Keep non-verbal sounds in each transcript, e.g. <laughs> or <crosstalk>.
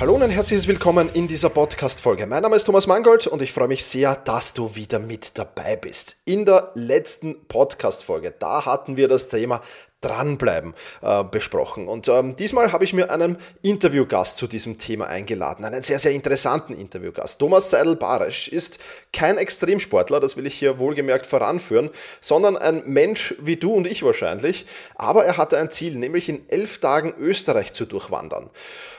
Hallo und ein herzliches Willkommen in dieser Podcast-Folge. Mein Name ist Thomas Mangold und ich freue mich sehr, dass du wieder mit dabei bist. In der letzten Podcast-Folge, da hatten wir das Thema Dranbleiben äh, besprochen. Und ähm, diesmal habe ich mir einen Interviewgast zu diesem Thema eingeladen, einen sehr, sehr interessanten Interviewgast. Thomas Seidel-Baresch ist kein Extremsportler, das will ich hier wohlgemerkt voranführen, sondern ein Mensch wie du und ich wahrscheinlich. Aber er hatte ein Ziel, nämlich in elf Tagen Österreich zu durchwandern.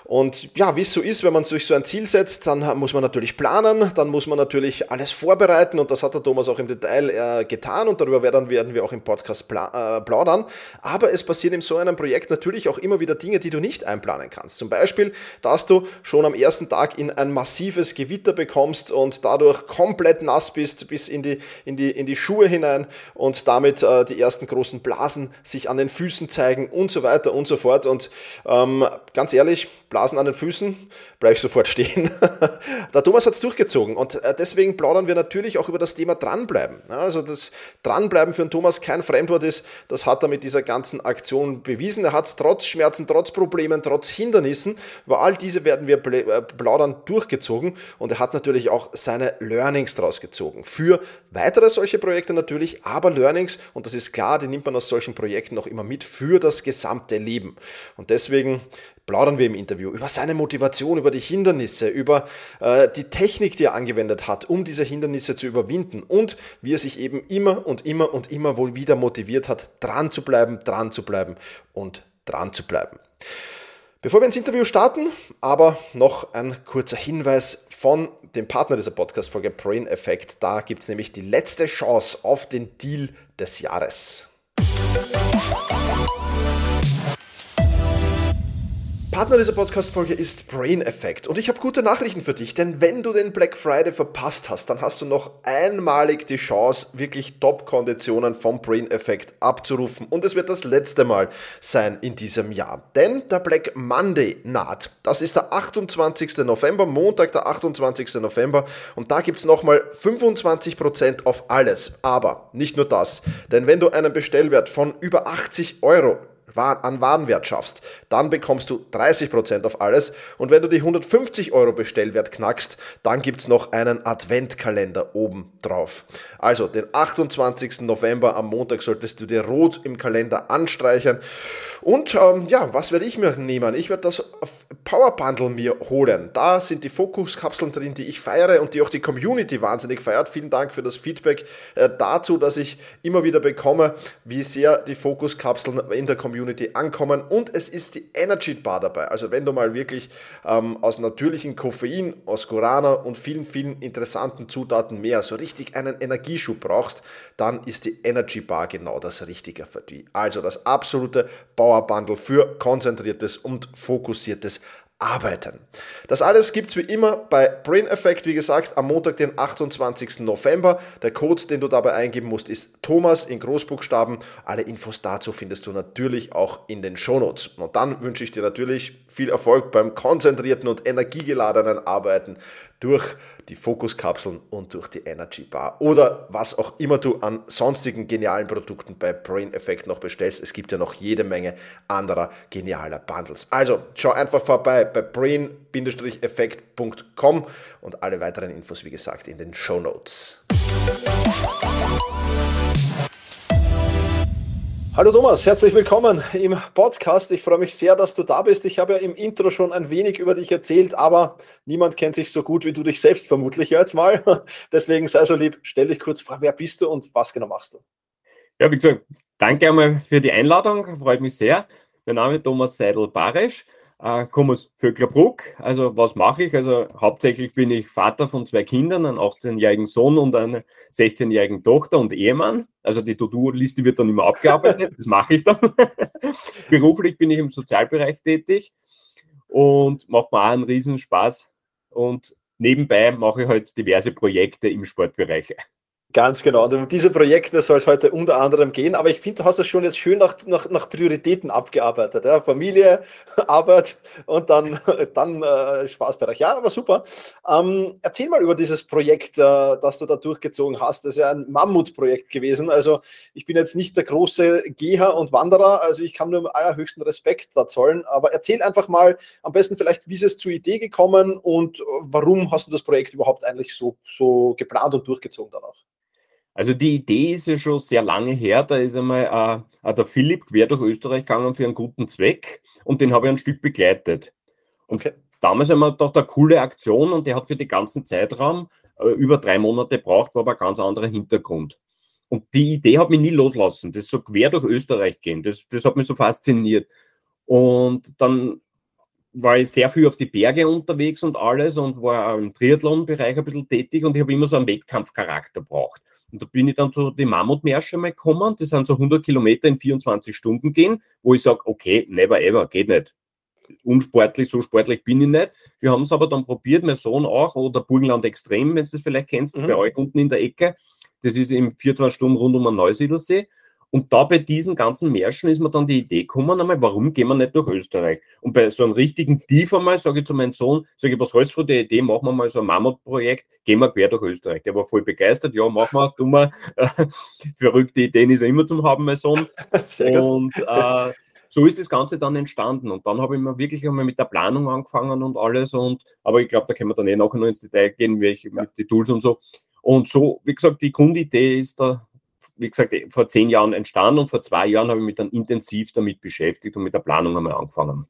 Und ja, wie es so ist, wenn man sich so ein Ziel setzt, dann muss man natürlich planen, dann muss man natürlich alles vorbereiten und das hat der Thomas auch im Detail äh, getan und darüber werden, werden wir auch im Podcast äh, plaudern. Aber es passieren in so einem Projekt natürlich auch immer wieder Dinge, die du nicht einplanen kannst. Zum Beispiel, dass du schon am ersten Tag in ein massives Gewitter bekommst und dadurch komplett nass bist bis in die, in die, in die Schuhe hinein und damit äh, die ersten großen Blasen sich an den Füßen zeigen und so weiter und so fort. Und ähm, ganz ehrlich, Blasen an den Füßen, bleibe ich sofort stehen. <laughs> Der Thomas hat es durchgezogen und äh, deswegen plaudern wir natürlich auch über das Thema Dranbleiben. Also das Dranbleiben für den Thomas kein Fremdwort ist, das hat er mit dieser ganzen ganzen Aktion bewiesen. Er hat es trotz Schmerzen, trotz Problemen, trotz Hindernissen, über all diese werden wir äh, plaudern, durchgezogen und er hat natürlich auch seine Learnings daraus gezogen. Für weitere solche Projekte natürlich, aber Learnings, und das ist klar, die nimmt man aus solchen Projekten noch immer mit für das gesamte Leben. Und deswegen plaudern wir im Interview über seine Motivation, über die Hindernisse, über äh, die Technik, die er angewendet hat, um diese Hindernisse zu überwinden und wie er sich eben immer und immer und immer wohl wieder motiviert hat, dran zu bleiben, dran zu bleiben und dran zu bleiben. Bevor wir ins Interview starten, aber noch ein kurzer Hinweis von dem Partner dieser Podcast-Folge, Brain Effect. Da gibt es nämlich die letzte Chance auf den Deal des Jahres. Partner dieser Podcast-Folge ist Brain Effect. Und ich habe gute Nachrichten für dich, denn wenn du den Black Friday verpasst hast, dann hast du noch einmalig die Chance, wirklich Top-Konditionen vom Brain Effect abzurufen. Und es wird das letzte Mal sein in diesem Jahr. Denn der Black Monday naht. Das ist der 28. November, Montag, der 28. November. Und da gibt es nochmal 25% auf alles. Aber nicht nur das. Denn wenn du einen Bestellwert von über 80 Euro an Warenwert schaffst, dann bekommst du 30% auf alles. Und wenn du die 150 Euro Bestellwert knackst, dann gibt es noch einen Adventkalender oben drauf. Also den 28. November am Montag solltest du dir rot im Kalender anstreichen. Und ähm, ja, was werde ich mir nehmen? Ich werde das Power Bundle mir holen. Da sind die Fokuskapseln drin, die ich feiere und die auch die Community wahnsinnig feiert. Vielen Dank für das Feedback äh, dazu, dass ich immer wieder bekomme, wie sehr die Fokuskapseln in der Community Community ankommen und es ist die Energy Bar dabei. Also wenn du mal wirklich ähm, aus natürlichem Koffein, aus Guarana und vielen, vielen interessanten Zutaten mehr so richtig einen Energieschub brauchst, dann ist die Energy Bar genau das Richtige für dich. Also das absolute Power Bundle für konzentriertes und fokussiertes arbeiten. Das alles gibt es wie immer bei Brain Effect, wie gesagt, am Montag, den 28. November. Der Code, den du dabei eingeben musst, ist Thomas in Großbuchstaben. Alle Infos dazu findest du natürlich auch in den Shownotes. Und dann wünsche ich dir natürlich viel Erfolg beim konzentrierten und energiegeladenen Arbeiten durch die Fokuskapseln und durch die Energy Bar oder was auch immer du an sonstigen genialen Produkten bei Brain Effect noch bestellst. Es gibt ja noch jede Menge anderer genialer Bundles. Also schau einfach vorbei bei brain-effekt.com und alle weiteren Infos, wie gesagt, in den Show Notes. Hallo Thomas, herzlich willkommen im Podcast. Ich freue mich sehr, dass du da bist. Ich habe ja im Intro schon ein wenig über dich erzählt, aber niemand kennt sich so gut wie du dich selbst vermutlich jetzt mal. <laughs> Deswegen sei so lieb, stell dich kurz vor, wer bist du und was genau machst du? Ja, wie gesagt, danke einmal für die Einladung, freut mich sehr. Mein Name ist Thomas Seidel-Barisch äh, komme aus Vöcklerbruck. Also was mache ich? Also hauptsächlich bin ich Vater von zwei Kindern, einen 18-jährigen Sohn und einer 16-jährigen Tochter und Ehemann. Also die To-Do-Liste wird dann immer abgearbeitet. das mache ich dann. <laughs> Beruflich bin ich im Sozialbereich tätig und macht mir auch einen Riesenspaß. Und nebenbei mache ich halt diverse Projekte im Sportbereich. Ganz genau. Und um diese Projekte soll es heute unter anderem gehen. Aber ich finde, du hast das schon jetzt schön nach, nach, nach Prioritäten abgearbeitet. Ja? Familie, <laughs> Arbeit und dann, <laughs> dann äh, Spaßbereich. Ja, aber super. Ähm, erzähl mal über dieses Projekt, äh, das du da durchgezogen hast. Das ist ja ein Mammutprojekt gewesen. Also ich bin jetzt nicht der große Geher und Wanderer. Also ich kann nur im allerhöchsten Respekt da zollen. Aber erzähl einfach mal am besten vielleicht, wie ist es zur Idee gekommen und warum hast du das Projekt überhaupt eigentlich so, so geplant und durchgezogen danach? Also die Idee ist ja schon sehr lange her. Da ist einmal äh, der Philipp quer durch Österreich gegangen für einen guten Zweck und den habe ich ein Stück begleitet. Und okay. damals haben wir gedacht, eine coole Aktion und der hat für den ganzen Zeitraum äh, über drei Monate gebraucht, war aber ein ganz anderer Hintergrund. Und die Idee hat mich nie loslassen, das so quer durch Österreich gehen. Das, das hat mich so fasziniert. Und dann war ich sehr viel auf die Berge unterwegs und alles und war im Triathlon-Bereich ein bisschen tätig und ich habe immer so einen Wettkampfcharakter braucht. Und da bin ich dann zu den Mammutmärsche mal gekommen. Das sind so 100 Kilometer in 24 Stunden gehen, wo ich sage, okay, never ever, geht nicht. Unsportlich, so sportlich bin ich nicht. Wir haben es aber dann probiert, mein Sohn auch, oder Burgenland Extrem, wenn du das vielleicht kennst, mhm. bei euch unten in der Ecke. Das ist im 24 Stunden rund um den Neusiedlsee. Und da bei diesen ganzen Märschen ist mir dann die Idee gekommen, einmal, warum gehen wir nicht durch Österreich? Und bei so einem richtigen Tief einmal sage ich zu meinem Sohn, sage ich, was hältst du von der Idee, machen wir mal so ein Mammutprojekt, gehen wir quer durch Österreich. Der war voll begeistert, ja, machen wir, tun wir. <laughs> verrückte Ideen ist er immer zum haben, mein Sohn. <laughs> und äh, so ist das Ganze dann entstanden. Und dann habe ich mir wirklich einmal mit der Planung angefangen und alles. Und, aber ich glaube, da können wir dann eh nachher noch ins Detail gehen, welche, ja. mit den Tools und so. Und so, wie gesagt, die Grundidee ist da wie gesagt, vor zehn Jahren entstanden und vor zwei Jahren habe ich mich dann intensiv damit beschäftigt und mit der Planung einmal angefangen.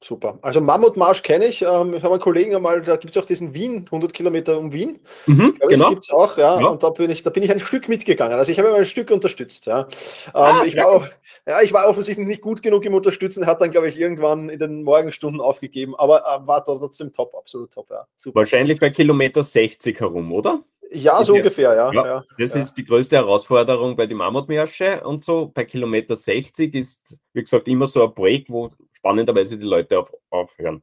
Super. Also Mammutmarsch kenne ich. Ähm, ich habe einen Kollegen einmal, da gibt es auch diesen Wien, 100 Kilometer um Wien. Mhm, genau. Gibt es auch, ja. ja. Und da bin, ich, da bin ich ein Stück mitgegangen. Also ich habe immer ein Stück unterstützt. Ja. Ah, ähm, ich, war auch, ja, ich war offensichtlich nicht gut genug im Unterstützen, hat dann, glaube ich, irgendwann in den Morgenstunden aufgegeben, aber äh, war trotzdem top, absolut top. Ja. Super. Wahrscheinlich bei Kilometer 60 herum, oder? Ja, so ungefähr, ja. ja, ja das ja. ist die größte Herausforderung bei den Mammutmärsche und so. Bei Kilometer 60 ist, wie gesagt, immer so ein Break, wo spannenderweise die Leute auf, aufhören.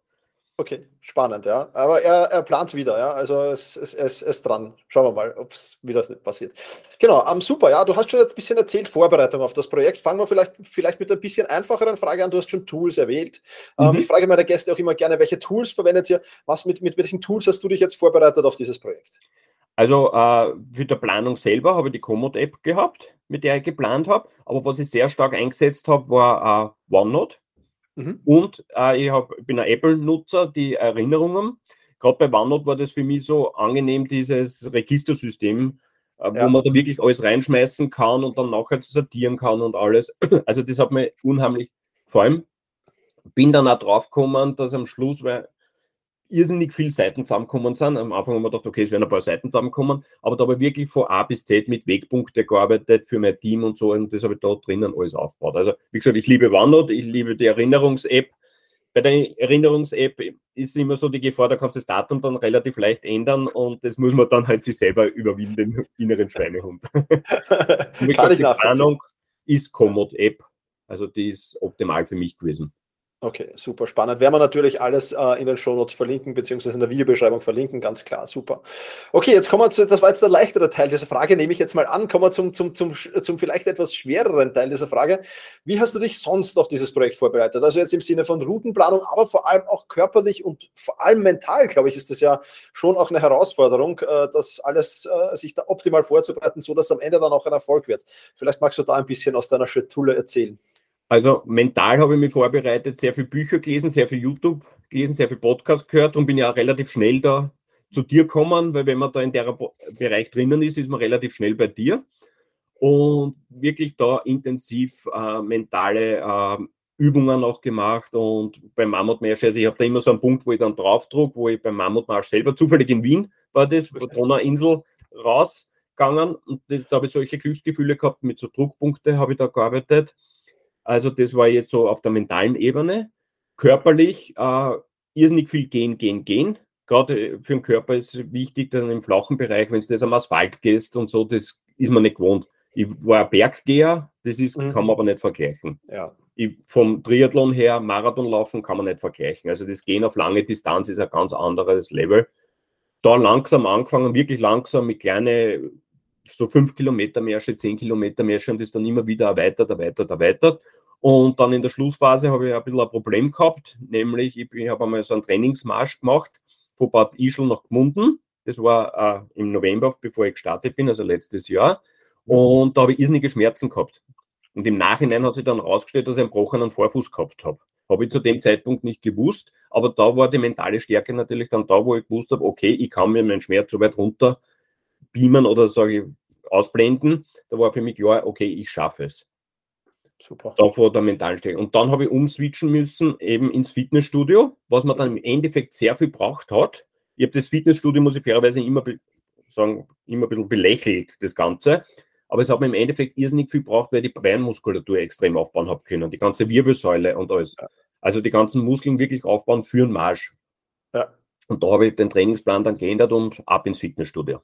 Okay, spannend, ja. Aber er, er plant wieder, ja. Also es, es, es ist dran. Schauen wir mal, ob es wieder passiert. Genau, um, super, ja. Du hast schon ein bisschen erzählt, Vorbereitung auf das Projekt. Fangen wir vielleicht, vielleicht mit ein bisschen einfacheren Frage an. Du hast schon Tools erwähnt. Ähm, mhm. Um, ich frage meine Gäste auch immer gerne, welche Tools verwendet ihr? Was mit, mit welchen Tools hast du dich jetzt vorbereitet auf dieses Projekt? Also äh, für die Planung selber habe ich die Komoot-App gehabt, mit der ich geplant habe. Aber was ich sehr stark eingesetzt habe, war äh, OneNote. Mhm. Und äh, ich, hab, bin ein Apple-Nutzer, die Erinnerungen. Gerade bei OneNote war das für mich so angenehm, dieses Registersystem, äh, wo ja. man da wirklich alles reinschmeißen kann und dann nachher sortieren kann und alles. Also das hat mir unheimlich, vor allem bin dann auch drauf gekommen, dass am Schluss, weil irrsinnig viele Seiten zusammengekommen sind. Am Anfang haben wir gedacht, okay, es werden ein paar Seiten zusammenkommen, aber da habe ich wirklich von A bis Z mit Wegpunkte gearbeitet für mein Team und so und das habe ich da drinnen alles aufgebaut. Also, wie gesagt, ich liebe OneNote, ich liebe die Erinnerungs-App. Bei der Erinnerungs-App ist immer so die Gefahr, da kannst du das Datum dann relativ leicht ändern und das muss man dann halt sich selber überwinden, den inneren Schweinehund. <laughs> wie gesagt, die Planung ist Komoot-App, also die ist optimal für mich gewesen. Okay, super spannend. Werden wir natürlich alles äh, in den Shownotes verlinken, beziehungsweise in der Videobeschreibung verlinken, ganz klar, super. Okay, jetzt kommen wir zu, das war jetzt der leichtere Teil dieser Frage, nehme ich jetzt mal an, kommen wir zum, zum, zum, zum vielleicht etwas schwereren Teil dieser Frage. Wie hast du dich sonst auf dieses Projekt vorbereitet? Also jetzt im Sinne von Routenplanung, aber vor allem auch körperlich und vor allem mental, glaube ich, ist das ja schon auch eine Herausforderung, äh, das alles äh, sich da optimal vorzubereiten, so dass am Ende dann auch ein Erfolg wird. Vielleicht magst du da ein bisschen aus deiner Schatulle erzählen. Also mental habe ich mich vorbereitet, sehr viel Bücher gelesen, sehr viel YouTube gelesen, sehr viel Podcast gehört und bin ja relativ schnell da zu dir gekommen, weil wenn man da in der Bereich drinnen ist, ist man relativ schnell bei dir. Und wirklich da intensiv äh, mentale äh, Übungen auch gemacht und beim Mammutmarsch, also ich habe da immer so einen Punkt, wo ich dann draufdruck, wo ich beim Mammutmarsch selber, zufällig in Wien war das, von Donauinsel rausgegangen und das, da habe ich solche Glücksgefühle gehabt, mit so Druckpunkte habe ich da gearbeitet also das war jetzt so auf der mentalen Ebene. Körperlich äh, irrsinnig viel gehen, gehen, gehen. Gerade äh, für den Körper ist wichtig, dann im flachen Bereich, wenn du das am Asphalt gehst und so, das ist man nicht gewohnt. Ich war ein Berggeher, das ist, mhm. kann man aber nicht vergleichen. Ja. Ich, vom Triathlon her, Marathonlaufen kann man nicht vergleichen. Also das Gehen auf lange Distanz ist ein ganz anderes Level. Da langsam angefangen, wirklich langsam mit kleinen so fünf Kilometer Märsche, zehn Kilometer Märsche und das dann immer wieder erweitert, erweitert, erweitert. Und dann in der Schlussphase habe ich ein bisschen ein Problem gehabt, nämlich ich, ich habe einmal so einen Trainingsmarsch gemacht von Bad Ischl nach Gmunden. Das war äh, im November, bevor ich gestartet bin, also letztes Jahr. Und da habe ich irrsinnige Schmerzen gehabt. Und im Nachhinein hat sich dann herausgestellt, dass ich einen gebrochenen Vorfuß gehabt habe. Habe ich zu dem Zeitpunkt nicht gewusst, aber da war die mentale Stärke natürlich dann da, wo ich gewusst habe, okay, ich kann mir meinen Schmerz so weit runter beamen oder sage ich ausblenden. Da war für mich klar, okay, ich schaffe es. Super. Da vor der mentalen Stärke. Und dann habe ich umswitchen müssen, eben ins Fitnessstudio, was man dann im Endeffekt sehr viel braucht hat. Ich habe das Fitnessstudio, muss ich fairerweise immer sagen, immer ein bisschen belächelt, das Ganze. Aber es hat mir im Endeffekt irrsinnig viel gebraucht, weil ich die Beinmuskulatur extrem aufbauen habe können. Die ganze Wirbelsäule und alles. Also die ganzen Muskeln wirklich aufbauen für einen Marsch. Ja. Und da habe ich den Trainingsplan dann geändert und ab ins Fitnessstudio.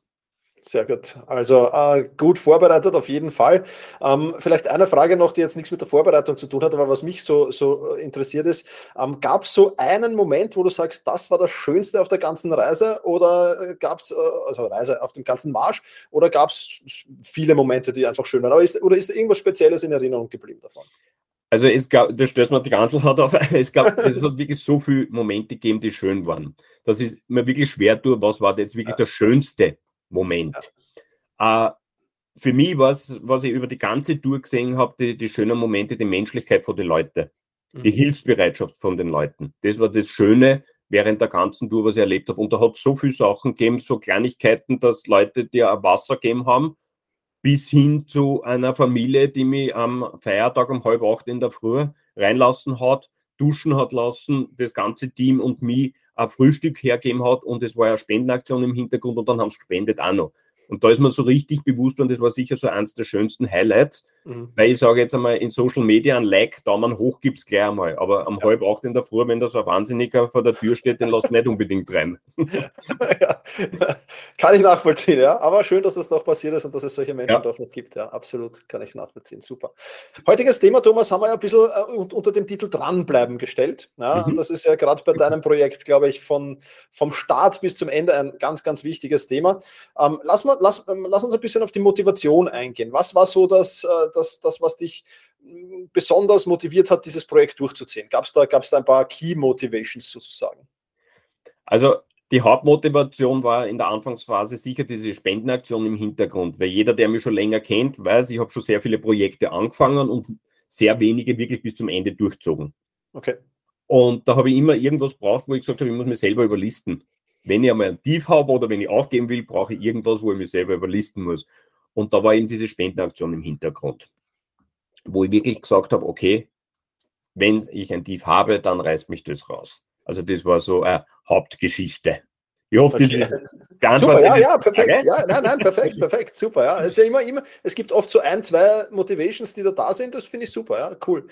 Sehr gut. Also äh, gut vorbereitet auf jeden Fall. Ähm, vielleicht eine Frage noch, die jetzt nichts mit der Vorbereitung zu tun hat, aber was mich so, so äh, interessiert ist. Ähm, gab es so einen Moment, wo du sagst, das war das Schönste auf der ganzen Reise oder äh, gab es, äh, also Reise auf dem ganzen Marsch, oder gab es viele Momente, die einfach schön waren? Aber ist, oder ist irgendwas Spezielles in Erinnerung geblieben davon? Also es gab, das stößt man die ganze hat auf, <laughs> es gab, es hat wirklich so viele Momente gegeben, die schön waren. Das ist mir wirklich schwer tue, was war jetzt wirklich das Schönste Moment. Ja. Äh, für mich war es, was ich über die ganze Tour gesehen habe, die, die schönen Momente, die Menschlichkeit von den Leuten, mhm. die Hilfsbereitschaft von den Leuten. Das war das Schöne während der ganzen Tour, was ich erlebt habe. Und da hat es so viele Sachen gegeben, so Kleinigkeiten, dass Leute dir Wasser gegeben haben, bis hin zu einer Familie, die mich am Feiertag um halb acht in der Früh reinlassen hat, duschen hat lassen, das ganze Team und mich ein Frühstück hergeben hat und es war ja Spendenaktion im Hintergrund und dann haben sie gespendet auch noch. Und da ist mir so richtig bewusst und das war sicher so eins der schönsten Highlights, mhm. weil ich sage jetzt einmal in Social Media ein Like, Daumen hoch gibt es gleich einmal. Aber am ja. halb acht in der Früh, wenn da so ein Wahnsinniger vor der Tür steht, den lasst nicht unbedingt rein. <laughs> ja, kann ich nachvollziehen, ja. Aber schön, dass das doch passiert ist und dass es solche Menschen ja. doch noch gibt. Ja, absolut kann ich nachvollziehen. Super. Heutiges Thema, Thomas, haben wir ja ein bisschen äh, unter dem Titel Dranbleiben gestellt. Ja, mhm. Das ist ja gerade bei deinem Projekt, glaube ich, von, vom Start bis zum Ende ein ganz, ganz wichtiges Thema. Ähm, lass, mal, lass, ähm, lass uns ein bisschen auf die Motivation eingehen. Was war so das, äh, das, das was dich mm, besonders motiviert hat, dieses Projekt durchzuziehen? Gab es da, gab's da ein paar Key Motivations sozusagen? Also die Hauptmotivation war in der Anfangsphase sicher diese Spendenaktion im Hintergrund, weil jeder, der mich schon länger kennt, weiß, ich habe schon sehr viele Projekte angefangen und sehr wenige wirklich bis zum Ende durchzogen. Okay. Und da habe ich immer irgendwas braucht, wo ich gesagt habe, ich muss mich selber überlisten. Wenn ich einmal ein Tief habe oder wenn ich aufgeben will, brauche ich irgendwas, wo ich mich selber überlisten muss. Und da war eben diese Spendenaktion im Hintergrund, wo ich wirklich gesagt habe, okay, wenn ich ein Tief habe, dann reißt mich das raus. Also das war so eine Hauptgeschichte. Ich hoffe, das ist Super, ja, ja, perfekt. Ja, nein, nein, perfekt, perfekt, super. Ja. Es, ist ja immer, immer, es gibt oft so ein, zwei Motivations, die da da sind. Das finde ich super, ja, cool.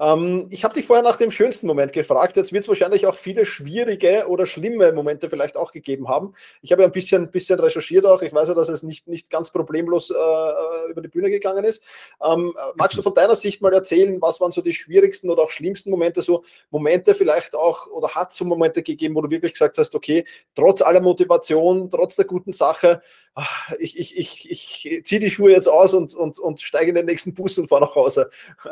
Ähm, ich habe dich vorher nach dem schönsten Moment gefragt. Jetzt wird es wahrscheinlich auch viele schwierige oder schlimme Momente vielleicht auch gegeben haben. Ich habe ja ein bisschen, bisschen recherchiert auch. Ich weiß ja, dass es nicht, nicht ganz problemlos äh, äh über die Bühne gegangen ist. Ähm, magst du von deiner Sicht mal erzählen, was waren so die schwierigsten oder auch schlimmsten Momente, so Momente vielleicht auch, oder hat es so Momente gegeben, wo du wirklich gesagt hast, okay, trotz aller Motivation, trotz der guten Sache, ich, ich, ich, ich ziehe die Schuhe jetzt aus und, und, und steige in den nächsten Bus und fahre nach Hause. <laughs>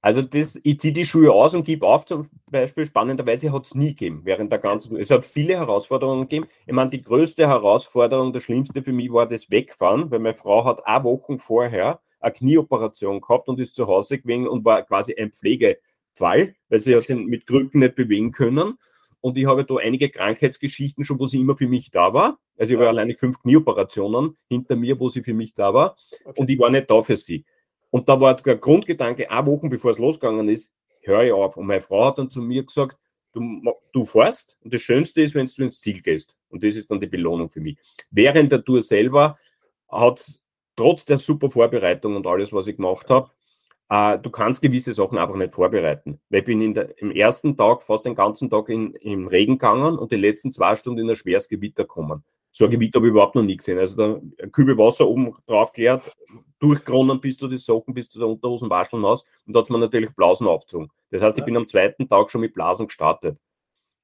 Also das, ich ziehe die Schuhe aus und gebe auf, zum Beispiel spannenderweise hat es nie gegeben während der ganzen, es hat viele Herausforderungen gegeben. Ich meine, die größte Herausforderung, das Schlimmste für mich war das Wegfahren, weil meine Frau hat auch Wochen vorher eine Knieoperation gehabt und ist zu Hause gewesen und war quasi ein Pflegefall, weil sie hat sich mit Krücken nicht bewegen können. Und ich habe da einige Krankheitsgeschichten schon, wo sie immer für mich da war. Also ich habe ja. alleine fünf Knieoperationen hinter mir, wo sie für mich da war. Okay. Und ich war nicht da für sie. Und da war der Grundgedanke, eine Woche bevor es losgegangen ist, höre ich auf. Und meine Frau hat dann zu mir gesagt, du, du fährst und das Schönste ist, wenn du ins Ziel gehst. Und das ist dann die Belohnung für mich. Während der Tour selber hat es trotz der super Vorbereitung und alles, was ich gemacht habe, äh, du kannst gewisse Sachen einfach nicht vorbereiten. Weil ich bin der, im ersten Tag fast den ganzen Tag in, im Regen gegangen und die letzten zwei Stunden in ein schweres Gewitter gekommen. So ein Gewitter habe ich überhaupt noch nie gesehen. Also da ein Kübel Wasser oben drauf geleert, durchgeronnen bis zu den Socken, bis zu der Unterhosen wascheln aus und da hat es mir natürlich Blasen aufgezogen. Das heißt, ich bin am zweiten Tag schon mit Blasen gestartet.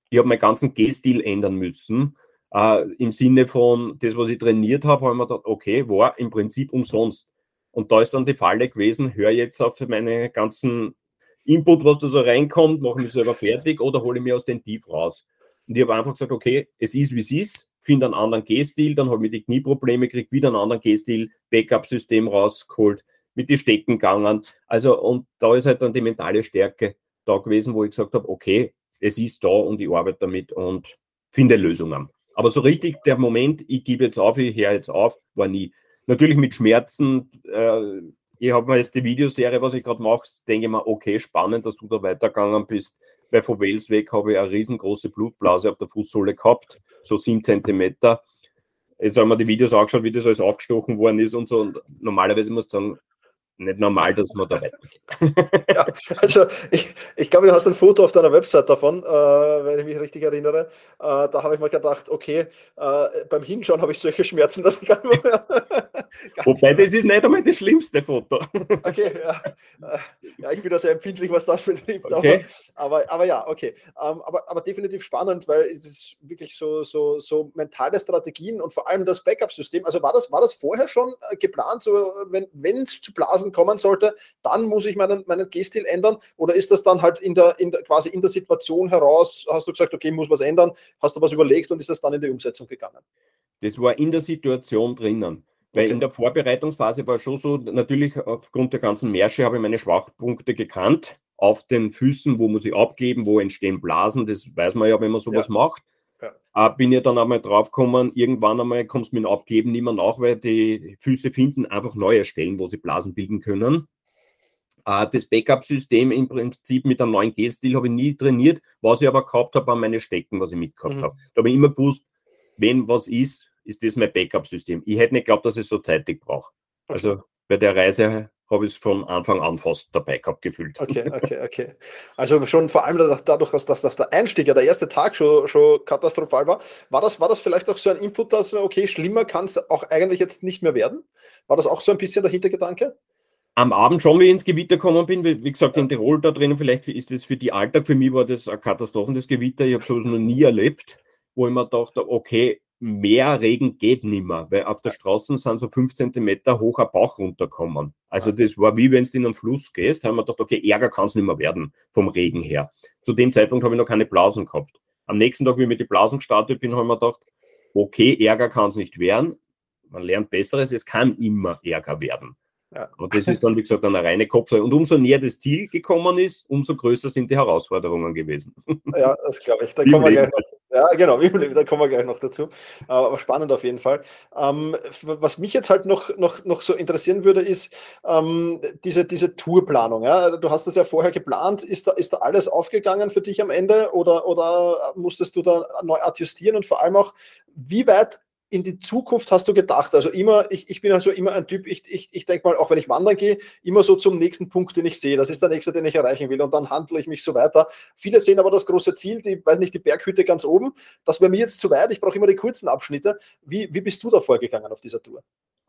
Ich habe meinen ganzen Gehstil ändern müssen. Äh, Im Sinne von, das, was ich trainiert habe, habe ich mir gedacht, okay, war im Prinzip umsonst. Und da ist dann die Falle gewesen, höre jetzt auf meine ganzen Input, was da so reinkommt, mache mich selber fertig oder hole ich mir aus dem Tief raus. Und ich habe einfach gesagt, okay, es ist, wie es ist, finde einen anderen Gehstil, dann habe ich die Knieprobleme, kriege wieder einen anderen Gehstil, Backup-System rausgeholt, mit die Stecken gegangen. Also, und da ist halt dann die mentale Stärke da gewesen, wo ich gesagt habe, okay, es ist da und ich arbeite damit und finde Lösungen. Aber so richtig der Moment, ich gebe jetzt auf, ich höre jetzt auf, war nie natürlich mit Schmerzen. Äh, ich habe mir jetzt die Videoserie, was ich gerade mache, denke ich mir, okay, spannend, dass du da weitergegangen bist. Weil von Wales weg habe ich eine riesengroße Blutblase auf der Fußsohle gehabt, so sieben Zentimeter. Jetzt haben wir die Videos angeschaut, wie das alles aufgestochen worden ist und so. Und normalerweise muss sagen, nicht normal, dass man da weitergeht. <laughs> ja, also ich, ich glaube, du hast ein Foto auf deiner Website davon, äh, wenn ich mich richtig erinnere. Äh, da habe ich mir gedacht, okay, äh, beim Hinschauen habe ich solche Schmerzen, dass ich gar nicht mehr. <laughs> Wobei, das ist nicht einmal das schlimmste Foto. okay, ja. Ja, ich bin da sehr empfindlich, was das betrifft. Okay. Aber, aber, aber, ja, okay. Ähm, aber, aber definitiv spannend, weil es ist wirklich so, so, so mentale Strategien und vor allem das Backup-System. Also war das, war das vorher schon äh, geplant, so wenn es zu Blasen kommen sollte, dann muss ich meinen, meinen Gehstil ändern? Oder ist das dann halt in der, in der, quasi in der Situation heraus, hast du gesagt, okay, muss was ändern, hast du was überlegt und ist das dann in die Umsetzung gegangen? Das war in der Situation drinnen. Weil okay. in der Vorbereitungsphase war schon so, natürlich aufgrund der ganzen Märsche habe ich meine Schwachpunkte gekannt. Auf den Füßen, wo muss ich abkleben, wo entstehen Blasen, das weiß man ja, wenn man sowas ja. macht. Ja. Äh, bin ja dann einmal draufgekommen, irgendwann einmal kommst du mit dem Abgeben nicht mehr nach, weil die Füße finden einfach neue Stellen, wo sie Blasen bilden können. Äh, das Backup-System im Prinzip mit einem neuen Gelstil habe ich nie trainiert. Was ich aber gehabt habe, waren meine Stecken, was ich mitgehabt mhm. habe. Da habe ich immer gewusst, wenn was ist, ist das mein Backup-System. Ich hätte nicht geglaubt, dass ich so zeitig brauche. Okay. Also bei der Reise habe ich es von Anfang an fast dabei gehabt gefühlt. Okay, okay, okay. Also schon vor allem dadurch, dass, dass, dass der Einstieg, ja der erste Tag schon, schon katastrophal war, war das, war das vielleicht auch so ein Input, dass, okay, schlimmer kann es auch eigentlich jetzt nicht mehr werden? War das auch so ein bisschen der Hintergedanke? Am Abend schon, wie ich ins Gewitter gekommen bin, wie, wie gesagt, in Tirol da drinnen, vielleicht ist das für die Alltag, für mich war das eine Katastrophe, das Gewitter, ich habe sowas noch nie erlebt, wo ich mir dachte, okay, mehr Regen geht nicht mehr, weil auf der Straße sind so fünf Zentimeter hoch ein Bach runtergekommen. Also das war wie wenn du in einen Fluss gehst, haben wir gedacht, okay, Ärger kann es nicht mehr werden vom Regen her. Zu dem Zeitpunkt habe ich noch keine Blasen gehabt. Am nächsten Tag, wie ich mit die Blasen gestartet bin, habe ich mir gedacht, okay, Ärger kann es nicht werden. Man lernt Besseres, es kann immer Ärger werden. Ja. Und das ist dann, wie gesagt, eine reine Kopfsache. Und umso näher das Ziel gekommen ist, umso größer sind die Herausforderungen gewesen. Ja, das glaube ich. Da kommen wir gleich noch, ja, genau, da kommen wir gleich noch dazu. Aber spannend auf jeden Fall. Ähm, was mich jetzt halt noch, noch, noch so interessieren würde, ist ähm, diese, diese Tourplanung. Ja? Du hast das ja vorher geplant. Ist da, ist da alles aufgegangen für dich am Ende oder, oder musstest du da neu adjustieren? Und vor allem auch, wie weit in die Zukunft hast du gedacht? Also immer, ich, ich bin also immer ein Typ, ich, ich, ich denke mal, auch wenn ich wandern gehe, immer so zum nächsten Punkt, den ich sehe. Das ist der nächste, den ich erreichen will. Und dann handle ich mich so weiter. Viele sehen aber das große Ziel, die, weiß nicht, die Berghütte ganz oben. Das wäre mir jetzt zu weit. Ich brauche immer die kurzen Abschnitte. Wie, wie bist du da vorgegangen auf dieser Tour?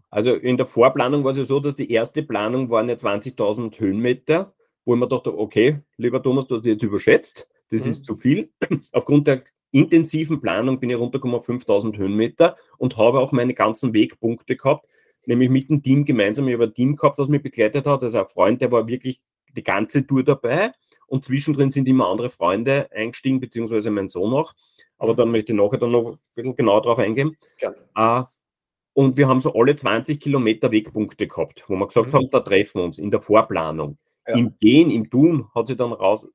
Also in der Vorplanung war es ja so, dass die erste Planung waren ja 20.000 Höhenmeter, wo ich mir dachte, okay, lieber Thomas, du hast dich jetzt überschätzt. Das mhm. ist zu viel. Aufgrund der intensiven Planung bin ich runtergekommen auf 5000 Höhenmeter und habe auch meine ganzen Wegpunkte gehabt, nämlich mit dem Team gemeinsam. Ich habe ein Team gehabt, was mich begleitet hat. Also ein Freund, der war wirklich die ganze Tour dabei. Und zwischendrin sind immer andere Freunde eingestiegen, beziehungsweise mein Sohn auch. Aber dann möchte ich nachher dann noch ein bisschen genauer drauf eingehen. Ja. Uh, und wir haben so alle 20 Kilometer Wegpunkte gehabt, wo wir gesagt mhm. haben, da treffen wir uns in der Vorplanung. Ja. Im Gehen, im Tun hat sich dann raus,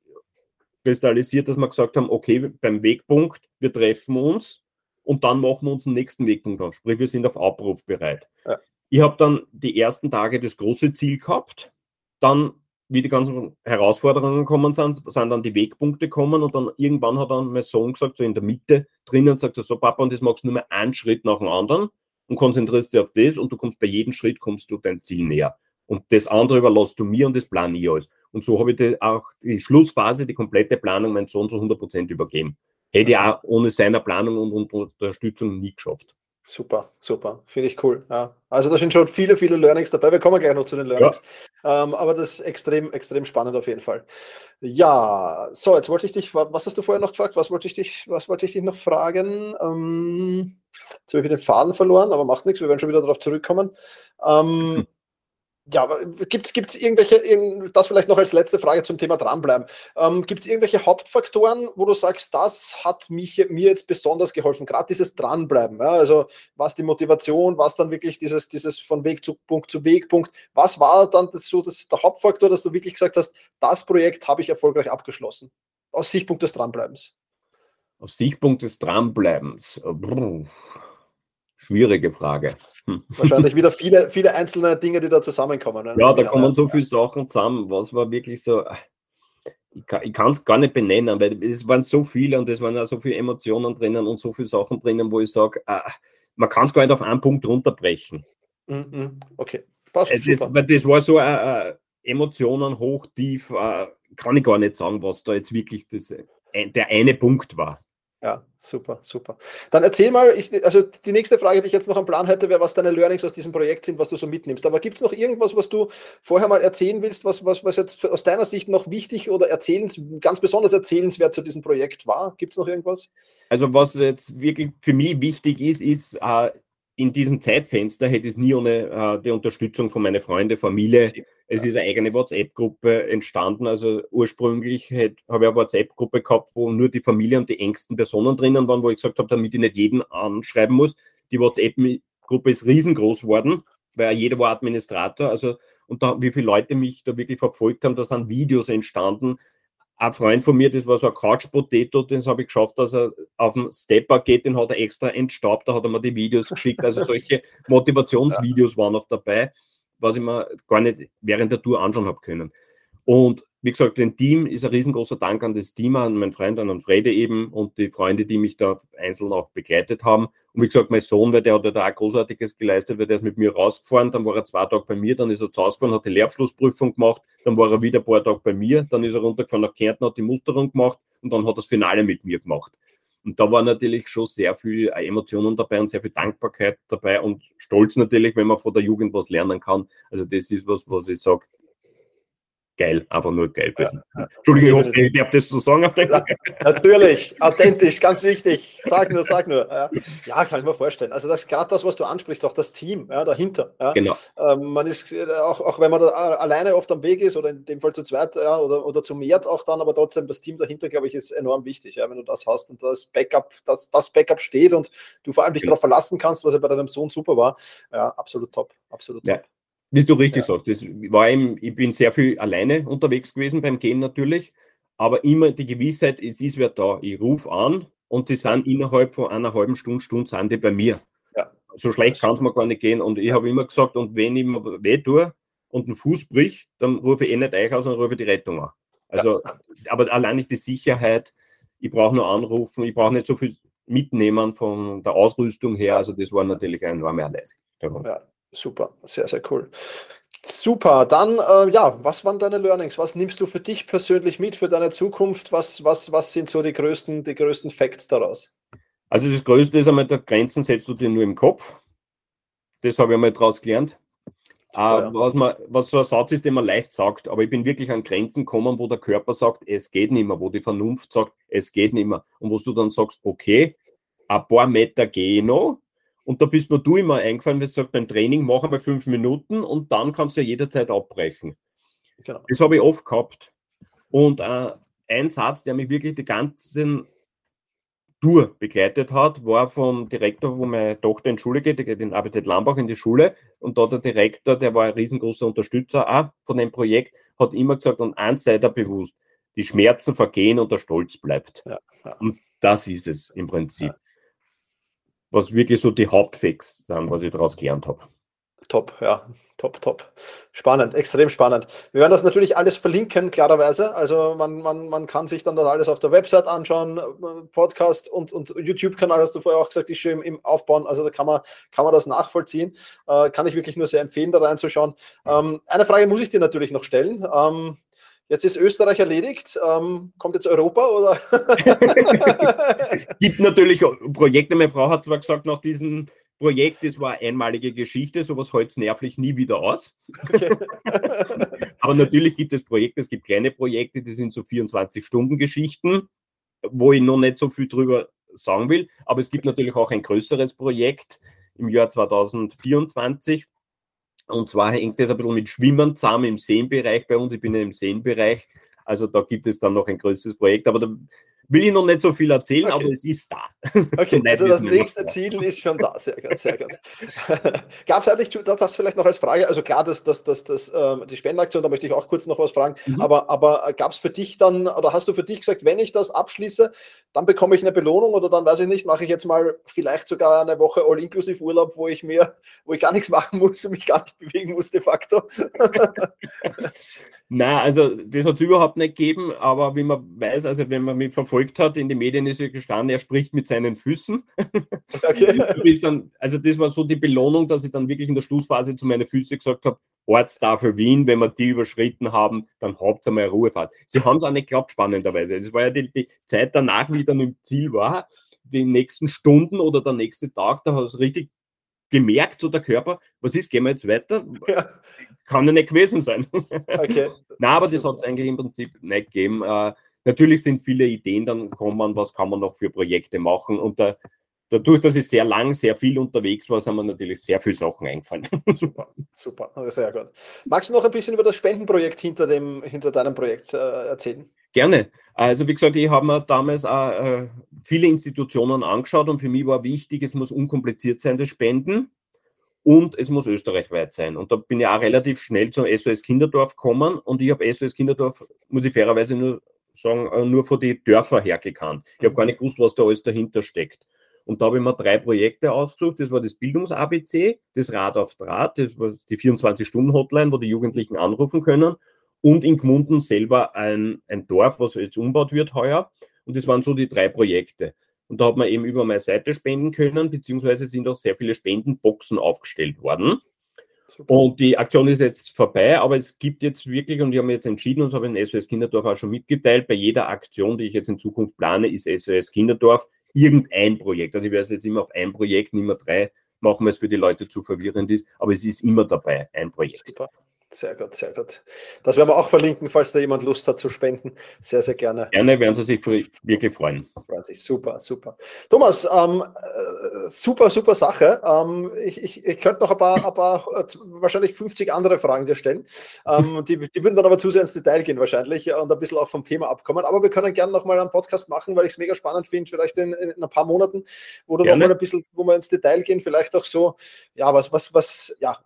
kristallisiert, dass wir gesagt haben, okay, beim Wegpunkt, wir treffen uns und dann machen wir uns den nächsten Wegpunkt auf. Sprich, wir sind auf Abruf bereit. Ja. Ich habe dann die ersten Tage das große Ziel gehabt, dann, wie die ganzen Herausforderungen gekommen sind, sind dann die Wegpunkte gekommen und dann irgendwann hat dann mein Sohn gesagt, so in der Mitte drinnen, sagt er so, Papa, und das machst du nur mehr einen Schritt nach dem anderen und konzentrierst dich auf das und du kommst bei jedem Schritt kommst du dein Ziel näher. Und das andere überlässt du mir und das plane ich alles. Und so habe ich die, auch die Schlussphase, die komplette Planung meinem Sohn zu 100 Prozent übergeben. Hätte ich auch ohne seiner Planung und, Unterstützung nie geschafft. Super, super. Finde ich cool. Ja. Also da sind schon viele, viele Learnings dabei. Wir kommen gleich noch zu den Learnings. Ja. Ähm, aber das ist extrem, extrem spannend auf jeden Fall. Ja, so, jetzt wollte ich dich, was hast du vorher noch gefragt? Was wollte ich dich, was wollte ich dich noch fragen? Ähm, jetzt habe ich den Faden verloren, aber macht nichts, wir werden schon wieder darauf zurückkommen. Ähm, <laughs> ja, gibt es irgendwelche, irgend, das vielleicht noch als letzte Frage zum Thema dranbleiben. Ähm, gibt es irgendwelche Hauptfaktoren, wo du sagst, das hat mich, mir jetzt besonders geholfen, gerade dieses Dranbleiben? Ja? Also was die Motivation, was dann wirklich dieses, dieses von Weg zu Punkt zu Wegpunkt, was war dann das, so das, der Hauptfaktor, dass du wirklich gesagt hast, das Projekt habe ich erfolgreich abgeschlossen, aus Sichtpunkt des Dranbleibens? Aus Sichtpunkt des Dranbleibens. Brr. Schwierige Frage. Wahrscheinlich <laughs> wieder viele, viele einzelne Dinge, die da zusammenkommen. Ne? Ja, da kommen so viele Sachen zusammen. Was war wirklich so, ich kann es gar nicht benennen, weil es waren so viele und es waren auch so viele Emotionen drinnen und so viele Sachen drinnen, wo ich sage, äh, man kann es gar nicht auf einen Punkt runterbrechen. Mhm, okay, passt. Das, weil das war so äh, äh, Emotionen hoch, tief, äh, kann ich gar nicht sagen, was da jetzt wirklich das, äh, der eine Punkt war. Ja, super, super. Dann erzähl mal, ich, also die nächste Frage, die ich jetzt noch am Plan hätte, wäre, was deine Learnings aus diesem Projekt sind, was du so mitnimmst. Aber gibt es noch irgendwas, was du vorher mal erzählen willst, was, was, was jetzt aus deiner Sicht noch wichtig oder erzählens, ganz besonders erzählenswert zu diesem Projekt war? Gibt es noch irgendwas? Also was jetzt wirklich für mich wichtig ist, ist, äh, in diesem Zeitfenster hätte es nie ohne äh, die Unterstützung von meinen Freunden, Familie. Es ist eine eigene WhatsApp-Gruppe entstanden. Also ursprünglich habe ich eine WhatsApp-Gruppe gehabt, wo nur die Familie und die engsten Personen drinnen waren, wo ich gesagt habe, damit ich nicht jeden anschreiben muss. Die WhatsApp-Gruppe ist riesengroß geworden, weil jeder war Administrator. Also und da, wie viele Leute mich da wirklich verfolgt haben, da sind Videos entstanden, ein Freund von mir, das war so ein Couch Potato, den habe ich geschafft, dass er auf den Stepper geht, den hat er extra entstaubt, da hat er mir die Videos geschickt. Also solche <laughs> Motivationsvideos waren noch dabei, was ich mir gar nicht während der Tour anschauen habe können. Und wie gesagt, dem Team ist ein riesengroßer Dank an das Team, an meinen Freund, an den Frede eben und die Freunde, die mich da einzeln auch begleitet haben. Und wie gesagt, mein Sohn, weil der hat ja da auch Großartiges geleistet, weil der ist mit mir rausgefahren, dann war er zwei Tage bei mir, dann ist er zu Hause gefahren, hat die Lehrabschlussprüfung gemacht, dann war er wieder ein paar Tage bei mir, dann ist er runtergefahren nach Kärnten, hat die Musterung gemacht und dann hat er das Finale mit mir gemacht. Und da war natürlich schon sehr viel Emotionen dabei und sehr viel Dankbarkeit dabei und Stolz natürlich, wenn man von der Jugend was lernen kann. Also das ist was, was ich sage, geil, einfach nur geil. Ja, ja. Entschuldigung, ich, hoffe, ich darf das so sagen auf ja, Natürlich, <laughs> authentisch, ganz wichtig. Sag nur, sag nur. Ja, kann ich mir vorstellen. Also das gerade das, was du ansprichst, auch das Team ja, dahinter. Genau. Ähm, man ist äh, auch, auch wenn man da alleine oft am Weg ist oder in dem Fall zu zweit oder, oder zu mehr auch dann, aber trotzdem das Team dahinter, glaube ich, ist enorm wichtig, ja, wenn du das hast und das Backup, das, das Backup steht und du vor allem dich genau. darauf verlassen kannst, was ja bei deinem Sohn super war. Ja, absolut top. Absolut top. Wie du richtig ja. sagst, das war eben, ich bin sehr viel alleine unterwegs gewesen beim Gehen natürlich, aber immer die Gewissheit, es ist wer da. Ich rufe an und die sind innerhalb von einer halben Stunde, Stunde sind die bei mir. Ja. So schlecht kann es mir gar nicht gehen. Und ich habe immer gesagt, und wenn ich mir weh tue und einen Fuß brich, dann rufe ich eh nicht euch aus, sondern rufe die Rettung an. Also, ja. aber allein nicht die Sicherheit, ich brauche nur anrufen, ich brauche nicht so viel mitnehmen von der Ausrüstung her. Also das war natürlich eine enorme Erleichterung. Ja, Super, sehr, sehr cool. Super, dann äh, ja, was waren deine Learnings? Was nimmst du für dich persönlich mit für deine Zukunft? Was, was, was sind so die größten, die größten Facts daraus? Also das Größte ist einmal, der Grenzen setzt du dir nur im Kopf. Das habe ich einmal daraus gelernt. Super, äh, ja. was, man, was so ein Satz ist, den man leicht sagt, aber ich bin wirklich an Grenzen gekommen, wo der Körper sagt, es geht nicht mehr, wo die Vernunft sagt, es geht nicht mehr. Und wo du dann sagst, okay, ein paar Meter gehe ich noch, und da bist mir du immer eingefallen, wenn du sagst, beim Training machen wir fünf Minuten und dann kannst du ja jederzeit abbrechen. Genau. Das habe ich oft gehabt. Und äh, ein Satz, der mich wirklich die ganzen Tour begleitet hat, war vom Direktor, wo meine Tochter in die Schule geht, die geht in ABZ Lambach in die Schule. Und da der Direktor, der war ein riesengroßer Unterstützer auch von dem Projekt, hat immer gesagt, und eins sei da bewusst, die Schmerzen vergehen und der Stolz bleibt. Ja, ja. Und das ist es im Prinzip. Ja was wirklich so die Hauptfacts sind, was ich daraus gelernt habe. Top, ja, top, top. Spannend, extrem spannend. Wir werden das natürlich alles verlinken, klarerweise. Also man, man, man kann sich dann das alles auf der Website anschauen, Podcast und, und YouTube-Kanal, hast du vorher auch gesagt, ist schön im, im Aufbauen. Also da kann man, kann man das nachvollziehen. Äh, kann ich wirklich nur sehr empfehlen, da reinzuschauen. Ähm, eine Frage muss ich dir natürlich noch stellen. Ähm, Jetzt ist Österreich erledigt. Ähm, kommt jetzt Europa oder? <laughs> es gibt natürlich Projekte. Meine Frau hat zwar gesagt, nach diesem Projekt, das war eine einmalige Geschichte, sowas hält es nervlich nie wieder aus. Okay. <laughs> Aber natürlich gibt es Projekte, es gibt kleine Projekte, die sind so 24-Stunden-Geschichten, wo ich noch nicht so viel drüber sagen will. Aber es gibt natürlich auch ein größeres Projekt im Jahr 2024 und zwar hängt das ein bisschen mit Schwimmen zusammen im Seenbereich bei uns. Ich bin ja im Seenbereich. Also da gibt es dann noch ein größeres Projekt. Aber da will ich noch nicht so viel erzählen, okay. aber es ist da. <laughs> Okay, also das nächste Ziel ist schon da. Sehr gut, sehr gut. <laughs> Gab es eigentlich, das vielleicht noch als Frage, also klar, dass das, das, das, äh, die Spendenaktion, da möchte ich auch kurz noch was fragen, mhm. aber, aber gab es für dich dann, oder hast du für dich gesagt, wenn ich das abschließe, dann bekomme ich eine Belohnung oder dann weiß ich nicht, mache ich jetzt mal vielleicht sogar eine Woche All-Inclusive Urlaub, wo ich mir, wo ich gar nichts <laughs> machen muss und mich gar nicht bewegen muss de facto? Nein, also das hat es überhaupt nicht gegeben, aber wie man weiß, also wenn man mich verfolgt hat, in den Medien ist ja gestanden, er spricht mit seinen Füßen. <laughs> Okay. dann, also das war so die Belohnung, dass ich dann wirklich in der Schlussphase zu meinen Füßen gesagt habe, Ortstafel Wien, wenn wir die überschritten haben, dann habt ihr mal eine Ruhefahrt. Sie haben es auch nicht geglaubt, spannenderweise. Es war ja die, die, Zeit danach, wie ich dann im Ziel war, die nächsten Stunden oder der nächste Tag, da hat es richtig gemerkt, so der Körper, was ist, gehen wir jetzt weiter? Ja. Kann ja nicht gewesen sein. Okay. <laughs> Nein, aber das hat es eigentlich im Prinzip nicht gegeben. Äh, natürlich sind viele Ideen dann gekommen, was kann man noch für Projekte machen und da, dadurch, dass ich sehr lang, sehr viel unterwegs war, sind mir natürlich sehr viele Sachen eingefallen. <laughs> Super, super, sehr gut. Magst du noch ein bisschen über das Spendenprojekt hinter, dem, hinter deinem Projekt äh, erzählen? Gerne. Also wie gesagt, ich habe mir damals auch, äh, viele Institutionen angeschaut und für mich war wichtig, es muss unkompliziert sein, das Spenden und es muss österreichweit sein. Und da bin ich auch relativ schnell zum SOS Kinderdorf gekommen und ich habe SOS Kinderdorf, muss ich fairerweise nur sagen, äh, nur von den Dörfern her gekannt. Ich habe gar nicht gewusst, was da alles dahinter steckt. Und da habe ich mir drei Projekte ausgesucht. Das war das Bildungs-ABC, das Rad auf Draht, das war die 24-Stunden-Hotline, wo die Jugendlichen anrufen können und in Gmunden selber ein, ein Dorf, was jetzt umbaut wird heuer. Und das waren so die drei Projekte. Und da hat man eben über meine Seite spenden können, beziehungsweise sind auch sehr viele Spendenboxen aufgestellt worden. Super. Und die Aktion ist jetzt vorbei, aber es gibt jetzt wirklich, und ich habe mir jetzt entschieden, und das habe ich in SOS Kinderdorf auch schon mitgeteilt, bei jeder Aktion, die ich jetzt in Zukunft plane, ist SOS Kinderdorf irgendein Projekt. Also ich werde es jetzt immer auf ein Projekt, nicht mehr drei machen, weil es für die Leute zu verwirrend ist, aber es ist immer dabei, ein Projekt. Super. Sehr gut, sehr gut. Das werden wir auch verlinken, falls da jemand Lust hat zu spenden. Sehr, sehr gerne. Gerne werden Sie sich wirklich freuen. Freuen sich. Super, super. Thomas, ähm, äh, super, super Sache. Ähm, ich, ich, ich könnte noch ein paar, ein paar, wahrscheinlich 50 andere Fragen dir stellen. Ähm, <laughs> die, die würden dann aber zu sehr ins Detail gehen wahrscheinlich und ein bisschen auch vom Thema abkommen. Aber wir können gerne noch mal einen Podcast machen, weil ich es mega spannend finde, vielleicht in, in, ein paar Monaten, wo du noch mal ein bisschen, wo wir ins Detail gehen, vielleicht auch so, ja, was, was, was, ja,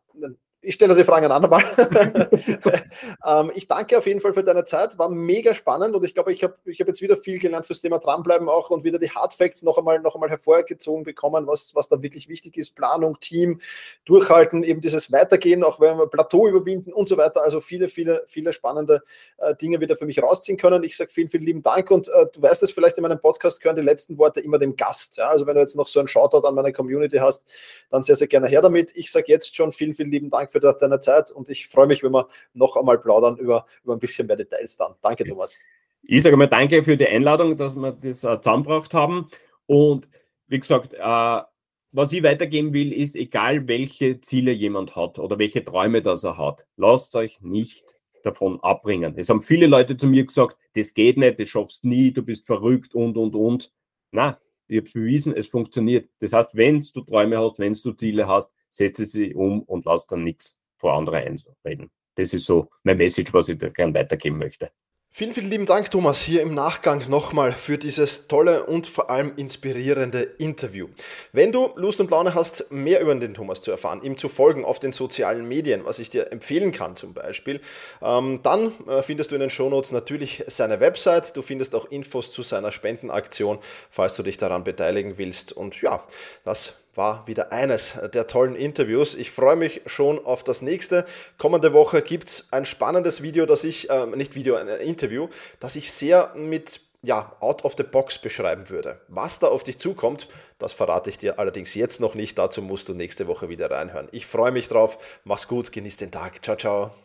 ich stelle die Fragen andermal. <laughs> ähm, ich danke auf jeden Fall für deine Zeit, war mega spannend und ich glaube, ich habe ich hab jetzt wieder viel gelernt fürs Thema Dranbleiben auch und wieder die Hard Facts noch einmal, noch einmal hervorgezogen bekommen, was, was da wirklich wichtig ist. Planung, Team, Durchhalten, eben dieses Weitergehen, auch wenn wir Plateau überwinden und so weiter. Also viele, viele, viele spannende äh, Dinge wieder für mich rausziehen können. Ich sage vielen, vielen lieben Dank und äh, du weißt es vielleicht in meinem Podcast gehören die letzten Worte immer dem Gast. Ja? Also wenn du jetzt noch so einen Shoutout an meine Community hast, dann sehr, sehr gerne her damit. Ich sage jetzt schon vielen, vielen lieben Dank für deine Zeit und ich freue mich, wenn wir noch einmal plaudern über, über ein bisschen mehr Details dann. Danke, Thomas. Ich sage mal danke für die Einladung, dass wir das äh, zusammengebracht haben. Und wie gesagt, äh, was ich weitergeben will, ist, egal welche Ziele jemand hat oder welche Träume das er hat, lasst euch nicht davon abbringen. Es haben viele Leute zu mir gesagt, das geht nicht, das schaffst nie, du bist verrückt und, und, und. Na, ich habe es bewiesen, es funktioniert. Das heißt, wenn du Träume hast, wenn du Ziele hast, setze sie um und lass dann nichts vor andere einreden. Das ist so mein Message, was ich da gerne weitergeben möchte. Vielen, vielen lieben Dank, Thomas, hier im Nachgang nochmal für dieses tolle und vor allem inspirierende Interview. Wenn du Lust und Laune hast, mehr über den Thomas zu erfahren, ihm zu folgen auf den sozialen Medien, was ich dir empfehlen kann zum Beispiel, ähm, dann äh, findest du in den Shownotes natürlich seine Website. Du findest auch Infos zu seiner Spendenaktion, falls du dich daran beteiligen willst. Und ja, das war wieder eines der tollen Interviews. Ich freue mich schon auf das nächste. Kommende Woche gibt es ein spannendes Video, das ich, äh, nicht Video, ein Interview, das ich sehr mit ja, out of the box beschreiben würde. Was da auf dich zukommt, das verrate ich dir allerdings jetzt noch nicht. Dazu musst du nächste Woche wieder reinhören. Ich freue mich drauf. Mach's gut, genieß den Tag. Ciao, ciao.